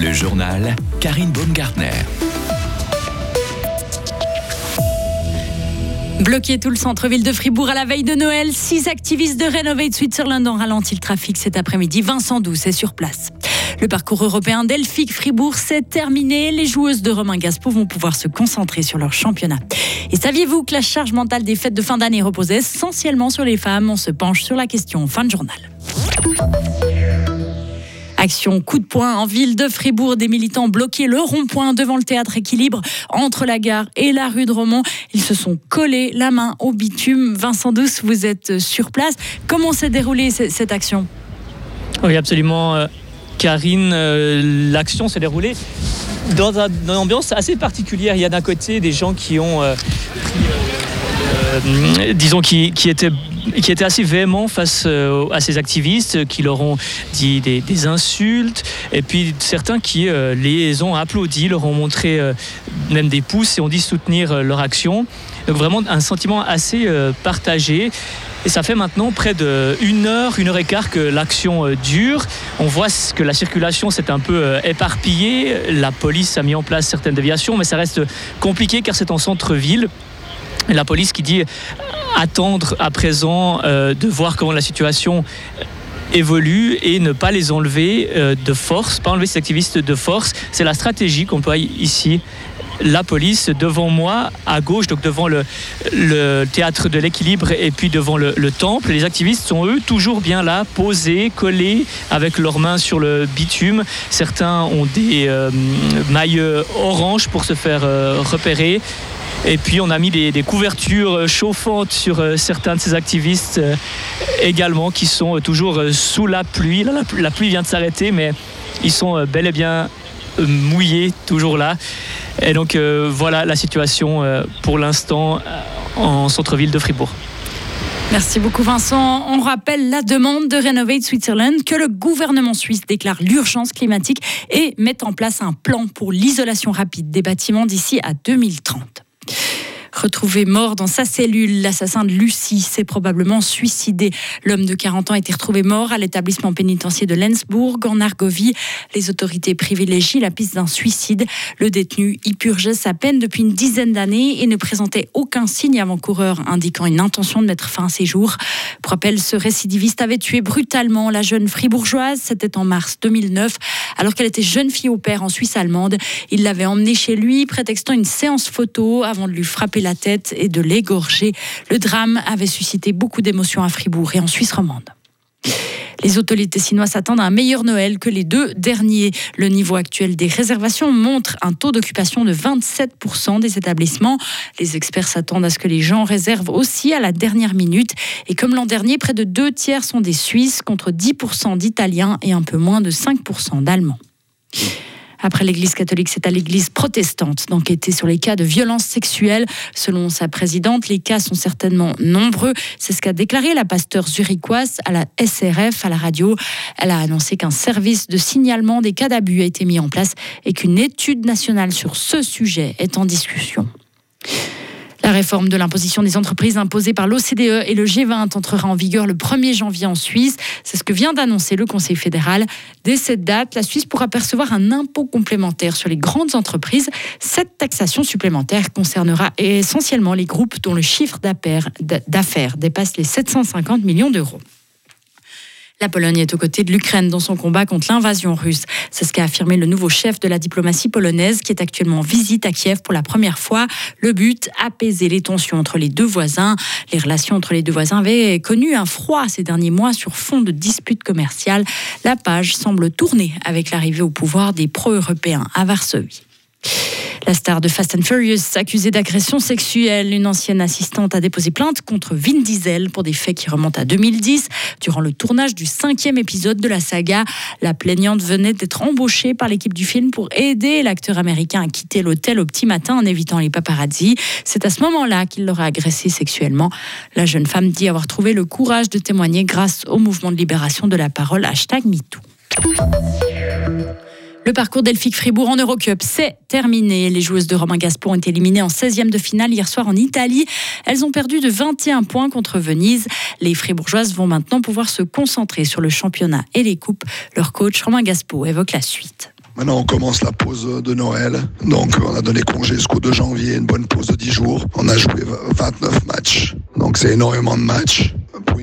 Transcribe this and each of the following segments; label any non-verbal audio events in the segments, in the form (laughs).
Le journal Karine Baumgartner. Bloqué tout le centre-ville de Fribourg à la veille de Noël, six activistes de Renovate Switzerland ont ralenti le trafic cet après-midi. Vincent Douce est sur place. Le parcours européen Delphique Fribourg s'est terminé. Les joueuses de Romain Gaspo vont pouvoir se concentrer sur leur championnat. Et saviez-vous que la charge mentale des fêtes de fin d'année repose essentiellement sur les femmes? On se penche sur la question fin de journal. Coup de poing en ville de Fribourg. Des militants bloqués le rond-point devant le théâtre équilibre entre la gare et la rue de Romont. Ils se sont collés la main au bitume. Vincent Douce, vous êtes sur place. Comment s'est déroulée cette action? Oui, absolument. Euh, Karine, euh, l'action s'est déroulée dans, une ambiance assez particulière. Il y a d'un côté des gens qui ont, euh, disons, qui étaient qui était assez véhément face euh, à ces activistes, qui leur ont dit des, insultes, et puis certains qui euh, les ont applaudis, leur ont montré euh, même des pouces et ont dit soutenir leur action. Donc vraiment un sentiment assez partagé. Et ça fait maintenant près d'une heure, une heure et quart que l'action dure. On voit que la circulation s'est un peu éparpillée. La police a mis en place certaines déviations, mais ça reste compliqué car c'est en centre-ville. La police qui dit attendre à présent euh, de voir comment la situation évolue et ne pas les enlever euh, de force, pas enlever ces activistes de force. C'est la stratégie qu'on peut ici la police devant moi, à gauche, donc devant le, théâtre de l'équilibre et puis devant le, temple. Les activistes sont eux toujours bien là, posés, collés, avec leurs mains sur le bitume. Certains ont des euh, mailles oranges pour se faire repérer. Et puis on a mis des, couvertures euh, chauffantes sur euh, certains de ces activistes euh, également qui sont toujours sous la pluie. la, pluie vient de s'arrêter, mais ils sont bel et bien mouillés, toujours là. Et donc voilà la situation pour l'instant en centre-ville de Fribourg. Merci beaucoup Vincent. On rappelle la demande de Renovate Switzerland que le gouvernement suisse déclare l'urgence climatique et mette en place un plan pour l'isolation rapide des bâtiments d'ici à 2030. Retrouvé mort dans sa cellule, l'assassin de Lucie s'est probablement suicidé. L'homme de 40 ans a été retrouvé mort à l'établissement pénitentiaire de Lensbourg, en Argovie. Les autorités privilégient la piste d'un suicide. Le détenu y purgeait sa peine depuis une dizaine d'années et ne présentait aucun signe avant-coureur indiquant une intention de mettre fin à ses jours. Pour rappel, ce récidiviste avait tué brutalement la jeune fribourgeoise. C'était en mars 2009, alors qu'elle était jeune fille au père en Suisse allemande. Il l'avait emmenée chez lui, prétextant une séance photo avant de lui frapper la tête et de l'égorger. Le drame avait suscité beaucoup d'émotions à Fribourg et en Suisse romande. Les autorités chinoises s'attendent à un meilleur Noël que les deux derniers. Le niveau actuel des réservations montre un taux d'occupation de 27% des établissements. Les experts s'attendent à ce que les gens réservent aussi à la dernière minute. Et comme l'an dernier, près de deux tiers sont des Suisses contre 10% d'Italiens et un peu moins de 5% d'Allemands. Après l'Église catholique, c'est à l'Église protestante d'enquêter sur les cas de violences sexuelles. Selon sa présidente, les cas sont certainement nombreux. C'est ce qu'a déclaré la pasteur zurichoise à la SRF, à la radio. Elle a annoncé qu'un service de signalement des cas d'abus a été mis en place et qu'une étude nationale sur ce sujet est en discussion. La réforme de l'imposition des entreprises imposée par l'OCDE et le G20 entrera en vigueur le 1er janvier en Suisse. C'est ce que vient d'annoncer le Conseil fédéral. Dès cette date, la Suisse pourra percevoir un impôt complémentaire sur les grandes entreprises. Cette taxation supplémentaire concernera essentiellement les groupes dont le chiffre d'affaires dépasse les 750 millions d'euros. La Pologne est aux côtés de l'Ukraine dans son combat contre l'invasion russe. C'est ce qu'a affirmé le nouveau chef de la diplomatie polonaise qui est actuellement en visite à Kiev pour la première fois. Le but, apaiser les tensions entre les deux voisins. Les relations entre les deux voisins avaient connu un froid ces derniers mois sur fond de disputes commerciales. La page semble tourner avec l'arrivée au pouvoir des pro-européens à Varsovie. La star de Fast and Furious, accusée d'agression sexuelle, une ancienne assistante a déposé plainte contre Vin Diesel pour des faits qui remontent à 2010. Durant le tournage du cinquième épisode de la saga, la plaignante venait d'être embauchée par l'équipe du film pour aider l'acteur américain à quitter l'hôtel au petit matin en évitant les paparazzis. C'est à ce moment-là qu'il l'aurait agressée sexuellement. La jeune femme dit avoir trouvé le courage de témoigner grâce au mouvement de libération de la parole hashtag MeToo. Le parcours Delphique Fribourg en Eurocup, c'est terminé. Les joueuses de Romain Gaspon ont été éliminées en 16e de finale hier soir en Italie. Elles ont perdu de 21 points contre Venise. Les Fribourgeoises vont maintenant pouvoir se concentrer sur le championnat et les coupes. Leur coach Romain Gaspo évoque la suite. Maintenant, on commence la pause de Noël. Donc, on a donné congé jusqu'au 2 janvier, une bonne pause de 10 jours. On a joué 29 matchs. Donc, c'est énormément de matchs.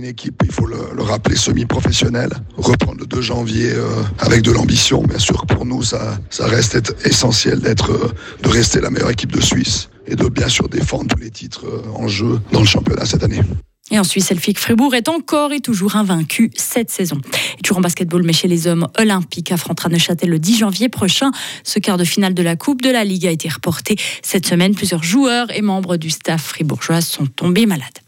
Équipe, il faut le, le rappeler, semi-professionnelle. Reprendre le 2 janvier euh, avec de l'ambition. Bien sûr, pour nous, ça, ça reste être essentiel d'être, euh, de rester la meilleure équipe de Suisse et de bien sûr défendre tous les titres euh, en jeu dans le championnat cette année. Et en Suisse, Elfic Fribourg est encore et toujours invaincu cette saison. Et toujours en basketball, mais chez les hommes, Olympique affrontera Neuchâtel le 10 janvier prochain. Ce quart de finale de la Coupe de la Ligue a été reporté cette semaine. Plusieurs joueurs et membres du staff fribourgeois sont tombés malades.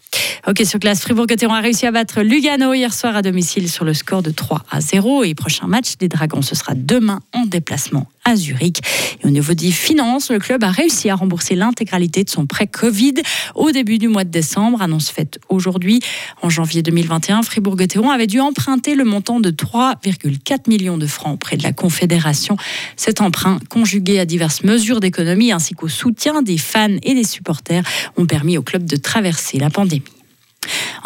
Ok, sur classe, Fribourg-Gotteron a réussi à battre Lugano hier soir à domicile sur le score de 3 à 0. Et prochain match des Dragons, ce sera demain en déplacement à Zurich. Et au niveau des finances, le club a réussi à rembourser l'intégralité de son prêt Covid au début du mois de décembre. Annonce faite aujourd'hui. En janvier 2021, Fribourg-Gotteron avait dû emprunter le montant de 3,4 millions de francs auprès de la Confédération. Cet emprunt, conjugué à diverses mesures d'économie ainsi qu'au soutien des fans et des supporters, ont permis au club de traverser la pandémie.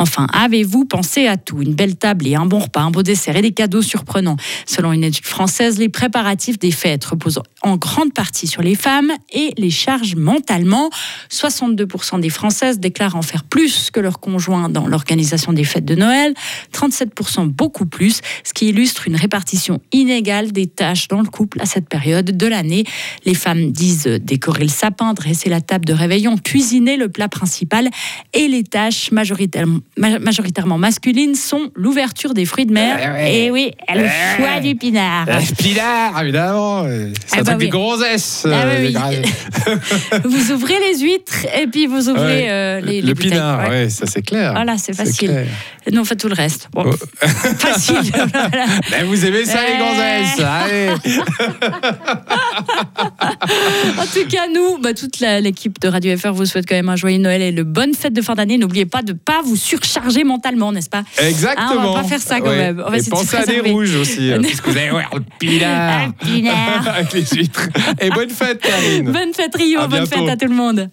Enfin, avez-vous pensé à tout? Une belle table et un bon repas, un beau dessert et des cadeaux surprenants. Selon une étude française, les préparatifs des fêtes reposent en grande partie sur les femmes et les chargent mentalement. 62% des Françaises déclarent en faire plus que leurs conjoints dans l'organisation des fêtes de Noël, 37% beaucoup plus, ce qui illustre une répartition inégale des tâches dans le couple à cette période de l'année. Les femmes disent décorer le sapin, dresser la table de réveillon, cuisiner le plat principal et les tâches majoritairement, majoritairement masculines sont l'ouverture des fruits de mer ouais. et oui, le Ouais. choix du pinard. Euh, Pinard, évidemment. C'est Ah bah truc des oui. gonzesses. Ah euh, oui, les oui. gra- vous ouvrez les huîtres et puis vous ouvrez Ouais. euh, les, les le bouteilles. pinard, Ouais. ça c'est clair. Voilà, c'est facile. clair. Nous, on fait tout le reste. Bon, Oh. (laughs) facile. (laughs) voilà. Mais vous aimez ça, les Eh. gonzesses Allez (laughs) En tout cas, nous, bah, toute l'équipe de Radio FR vous souhaite quand même un joyeux Noël et de bonnes fêtes de fin d'année. N'oubliez pas de ne pas vous surcharger mentalement, n'est-ce pas? Exactement. Ah, on va pas faire ça, quand même. On va Et pensez à des rouges aussi, hein, puisque vous allez voir le pinard. Un pinard. (laughs) Avec les huîtres. Et bonne fête, Karine. Bonne fête Rio, À bonne bientôt. fête à tout le monde.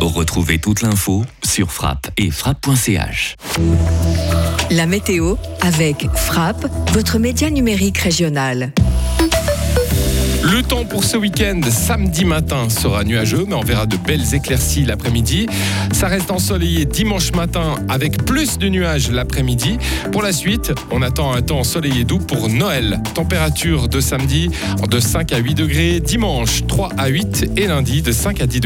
Retrouvez toute l'info sur frappe et frappe.ch. La météo avec Frappe, votre média numérique régional. Le temps pour ce week-end, samedi matin sera nuageux, mais on verra de belles éclaircies l'après-midi. Ça reste ensoleillé dimanche matin avec plus de nuages l'après-midi. Pour la suite, on attend un temps ensoleillé doux pour Noël. Température de samedi de 5 à 8 degrés, dimanche 3 à 8 et lundi de 5 à 10 degrés.